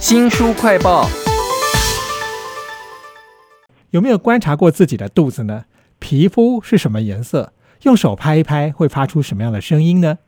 新书快报，有没有观察过自己的肚子呢？皮肤是什么颜色？用手拍一拍会发出什么样的声音呢？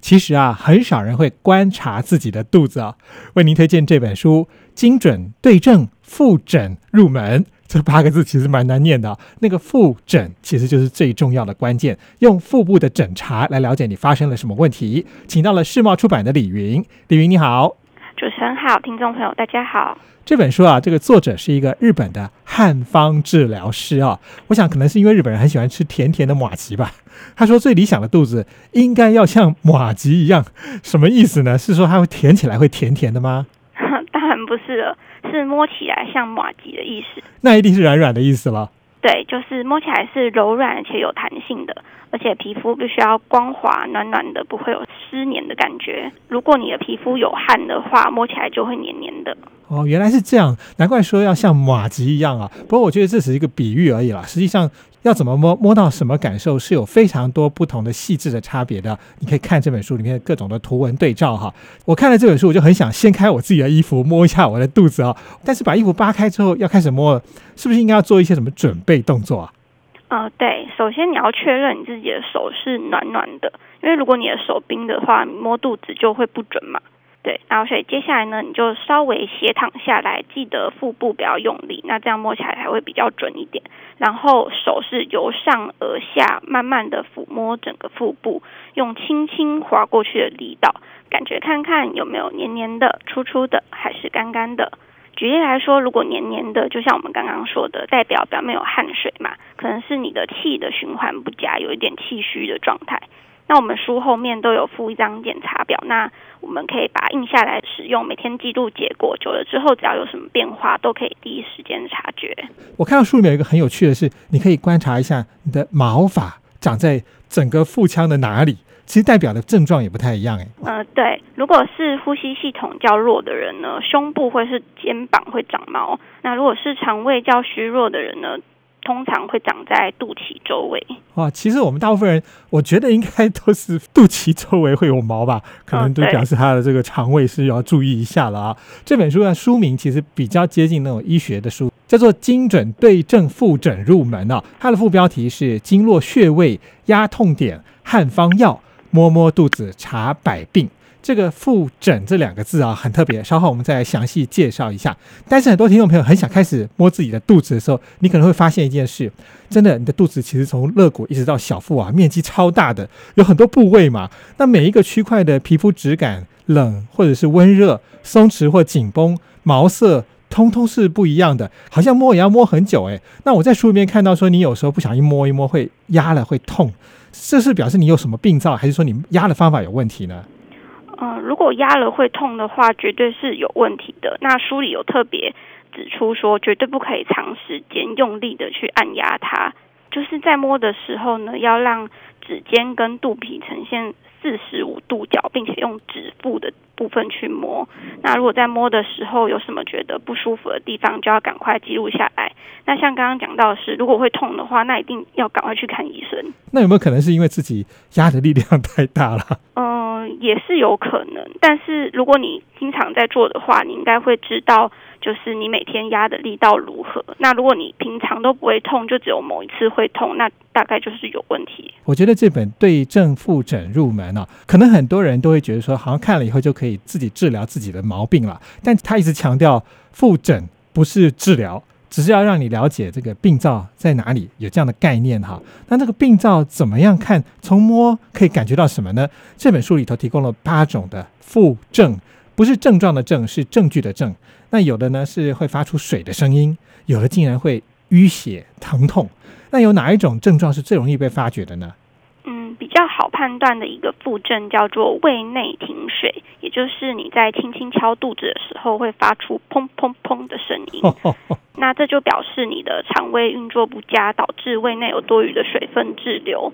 其实啊，很少人会观察自己的肚子啊。为您推荐这本书《精准对症复诊入门》。这八个字其实蛮难念的。那个复诊其实就是最重要的关键，用腹部的诊查来了解你发生了什么问题。请到了世贸出版的李云，李云你好。主持人好，听众朋友大家好。这本书啊，这个作者是一个日本的汉方治疗师啊。我想可能是因为日本人很喜欢吃甜甜的马吉吧。他说最理想的肚子应该要像马吉一样，什么意思呢？是说它会甜起来会甜甜的吗？当然不是了，是摸起来像马吉的意思。那一定是软软的意思了。对，就是摸起来是柔软且有弹性的，而且皮肤必须要光滑暖暖的，不会有湿黏的感觉。如果你的皮肤有汗的话，摸起来就会黏黏的。哦，原来是这样，难怪说要像马吉一样啊。不过我觉得这只是一个比喻而已啦，实际上。要怎么摸摸到什么感受是有非常多不同的细致的差别的。你可以看这本书里面各种的图文对照哈。我看了这本书，我就很想掀开我自己的衣服摸一下我的肚子啊。但是把衣服扒开之后要开始摸了，是不是应该要做一些什么准备动作啊？呃，对，首先你要确认你自己的手是暖暖的，因为如果你的手冰的话，摸肚子就会不准嘛。对，然后所以接下来呢，你就稍微斜躺下来，记得腹部不要用力，那这样摸起来才会比较准一点。然后手是由上而下，慢慢的抚摸整个腹部，用轻轻划过去的力道，感觉看看有没有黏黏的、粗粗的，还是干干的。举例来说，如果黏黏的，就像我们刚刚说的，代表表面有汗水嘛，可能是你的气的循环不佳，有一点气虚的状态。那我们书后面都有附一张检查表，那我们可以把印下来使用，每天记录结果，久了之后只要有什么变化，都可以第一时间察觉。我看到书里面有一个很有趣的是，你可以观察一下你的毛发长在整个腹腔的哪里，其实代表的症状也不太一样哎。呃，对，如果是呼吸系统较弱的人呢，胸部或是肩膀会长毛；那如果是肠胃较虚弱的人呢？通常会长在肚脐周围。哇，其实我们大部分人，我觉得应该都是肚脐周围会有毛吧，可能都表示他的这个肠胃是要注意一下了啊。这本书的书名其实比较接近那种医学的书，叫做《精准对症复诊入门》啊。它的副标题是“经络穴位压痛点汉方药，摸摸肚子查百病”。这个复诊这两个字啊，很特别。稍后我们再来详细介绍一下。但是很多听众朋友很想开始摸自己的肚子的时候，你可能会发现一件事：真的，你的肚子其实从肋骨一直到小腹啊，面积超大的，有很多部位嘛。那每一个区块的皮肤质感、冷或者是温热、松弛或紧绷、毛色，通通是不一样的。好像摸也要摸很久诶。那我在书里面看到说，你有时候不小心摸一摸会压了会痛，这是表示你有什么病灶，还是说你压的方法有问题呢？嗯，如果压了会痛的话，绝对是有问题的。那书里有特别指出说，绝对不可以长时间用力的去按压它。就是在摸的时候呢，要让指尖跟肚皮呈现四十五度角，并且用指腹的部分去摸。那如果在摸的时候有什么觉得不舒服的地方，就要赶快记录下来。那像刚刚讲到的是，如果会痛的话，那一定要赶快去看医生。那有没有可能是因为自己压的力量太大了？嗯。也是有可能，但是如果你经常在做的话，你应该会知道，就是你每天压的力道如何。那如果你平常都不会痛，就只有某一次会痛，那大概就是有问题。我觉得这本对症复诊入门啊，可能很多人都会觉得说，好像看了以后就可以自己治疗自己的毛病了。但他一直强调复诊不是治疗。只是要让你了解这个病灶在哪里，有这样的概念哈。那这个病灶怎么样看？从摸可以感觉到什么呢？这本书里头提供了八种的负症，不是症状的症，是证据的症。那有的呢是会发出水的声音，有的竟然会淤血疼痛。那有哪一种症状是最容易被发觉的呢？好判断的一个副症叫做胃内停水，也就是你在轻轻敲肚子的时候会发出砰砰砰的声音。那这就表示你的肠胃运作不佳，导致胃内有多余的水分滞留。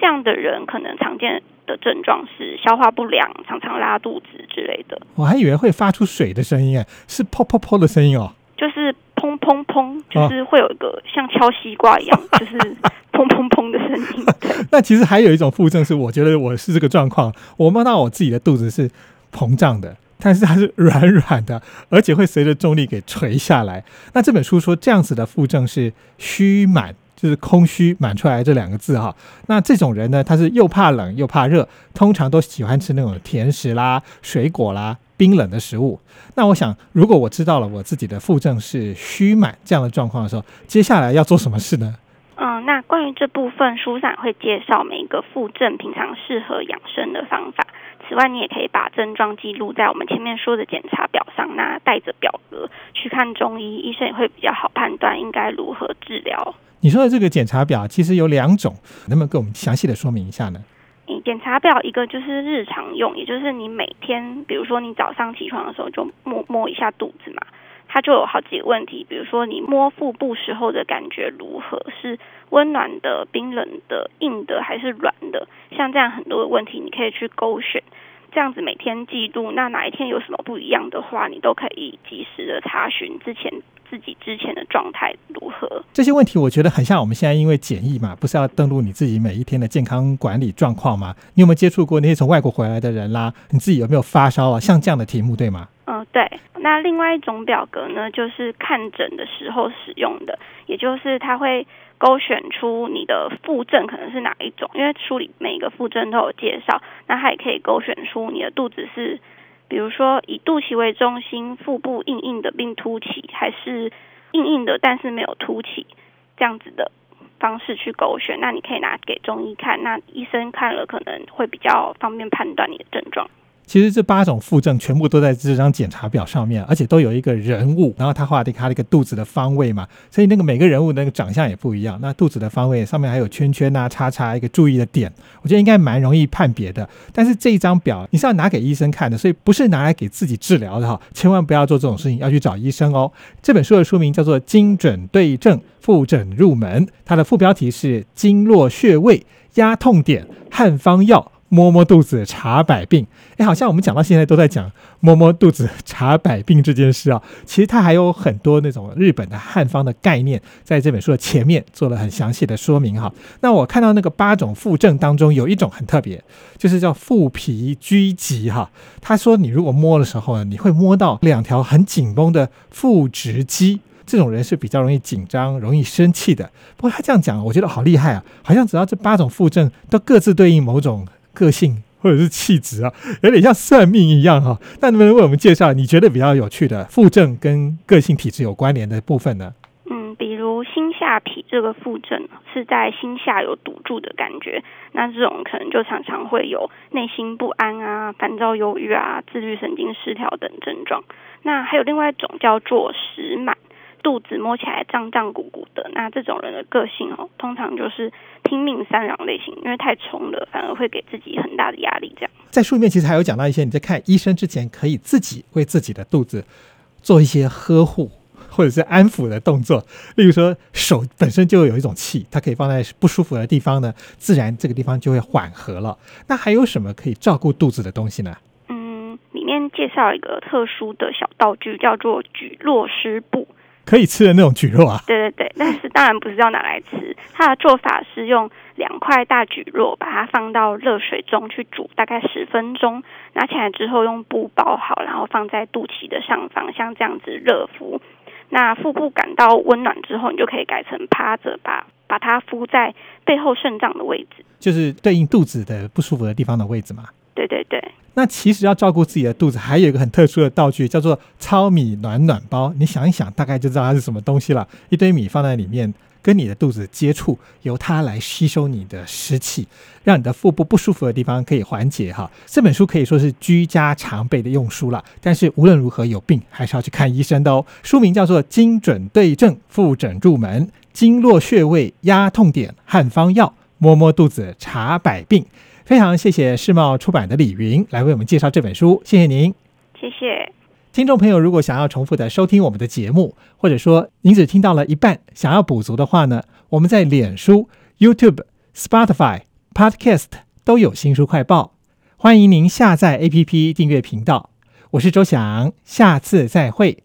这样的人可能常见的症状是消化不良，常常拉肚子之类的。我还以为会发出水的声音，哎，是砰砰砰的声音哦。就是砰砰砰，就是会有一个像敲西瓜一样，就是砰砰砰的声音。那其实还有一种腹症是，我觉得我是这个状况，我摸到我自己的肚子是膨胀的、但是它是软软的，而且会随着重力给垂下来。那这本书说这样子的腹症是虚满，就是空虚满出来这两个字哈。那这种人呢，他是又怕冷又怕热，通常都喜欢吃那种甜食啦、水果啦、冰冷的食物。那我想，如果我知道了我自己的腹症是虚满这样的状况的时候，接下来要做什么事呢？嗯，那关于这部分书上会介绍每一个附症平常适合养生的方法。此外，你也可以把症状记录在我们前面说的检查表上，那带着表格去看中医，医生也会比较好判断应该如何治疗。你说的这个检查表其实有两种，能不能给我们详细的说明一下呢？你检查表一个就是日常用，也就是你每天，比如说你早上起床的时候就摸摸一下肚子嘛。它就有好几个问题，比如说你摸腹部时候的感觉如何，是温暖的、冰冷的、硬的还是软的？像这样很多的问题，你可以去勾选，这样子每天记录。那哪一天有什么不一样的话，你都可以及时的查询之前自己之前的状态如何。这些问题我觉得很像我们现在因为检疫嘛，不是要登录你自己每一天的健康管理状况吗？你有没有接触过那些从外国回来的人啦？你自己有没有发烧啊？像这样的题目对吗？嗯，对。那另外一种表格呢，就是看诊的时候使用的，也就是它会勾选出你的腹症可能是哪一种，因为书里每一个腹症都有介绍。那它也可以勾选出你的肚子是，比如说以肚脐为中心，腹部硬硬的并凸起，还是硬硬的但是没有凸起这样子的方式去勾选。那你可以拿给中医看，那医生看了可能会比较方便判断你的症状。其实这八种腹症全部都在这张检查表上面，而且都有一个人物，然后他画的他那个肚子的方位嘛，所以那个每个人物那个长相也不一样。那肚子的方位上面还有圈圈啊、叉叉，一个注意的点，我觉得应该蛮容易判别的。但是这一张表你是要拿给医生看的，所以不是拿来给自己治疗的哈，千万不要做这种事情，要去找医生哦。这本书的书名叫做《精准对症复诊入门》，它的副标题是“经络穴位压痛点汉方药”。摸摸肚子查百病，哎，好像我们讲到现在都在讲摸摸肚子查百病这件事啊。其实它还有很多那种日本的汉方的概念，在这本书的前面做了很详细的说明哈。那我看到那个八种腹症当中，有一种很特别，就是叫腹皮拘急哈。他说你如果摸的时候呢，你会摸到两条很紧绷的腹直肌，这种人是比较容易紧张、容易生气的。不过他这样讲，我觉得好厉害啊，好像只要这八种腹症都各自对应某种。个性或者是气质啊，有点像算命一样哈。那能不能为我们介绍你觉得比较有趣的腹症跟个性体质有关联的部分呢？嗯，比如心下痞这个腹症是在心下有堵住的感觉，那这种可能就常常会有内心不安啊、烦躁、忧郁啊、自律神经失调等症状。那还有另外一种叫做食满。肚子摸起来胀胀鼓鼓的，那这种人的个性哦，通常就是拼命三郎类型，因为太冲了，反而会给自己很大的压力。这样，在书里面其实还有讲到一些你在看医生之前，可以自己为自己的肚子做一些呵护或者是安抚的动作，例如说手本身就有一种气，它可以放在不舒服的地方呢，自然这个地方就会缓和了。那还有什么可以照顾肚子的东西呢？嗯，里面介绍一个特殊的小道具，叫做举落湿布。可以吃的那种蒟蒻啊？对对对，但是当然不是要拿来吃。它的做法是用两块大蒟蒻，把它放到热水中去煮，大概十分钟。拿起来之后用布包好，然后放在肚脐的上方，像这样子热敷。那腹部感到温暖之后，你就可以改成趴着，把把它敷在背后肾脏的位置，就是对应肚子的不舒服的地方的位置嘛。对对对。那其实要照顾自己的肚子，还有一个很特殊的道具，叫做糙米暖暖包。你想一想，大概就知道它是什么东西了。一堆米放在里面，跟你的肚子接触，由它来吸收你的湿气，让你的腹部不舒服的地方可以缓解。哈，这本书可以说是居家常备的用书了。但是无论如何有病，还是要去看医生的哦。书名叫做《精准对症复诊入门：经络穴位压痛点汉方药，摸摸肚子查百病》。非常谢谢世贸出版的李云来为我们介绍这本书，谢谢您，谢谢听众朋友。如果想要重复的收听我们的节目，或者说您只听到了一半，想要补足的话呢，我们在脸书、YouTube、Spotify、Podcast 都有新书快报，欢迎您下载 APP 订阅频道。我是周翔，下次再会。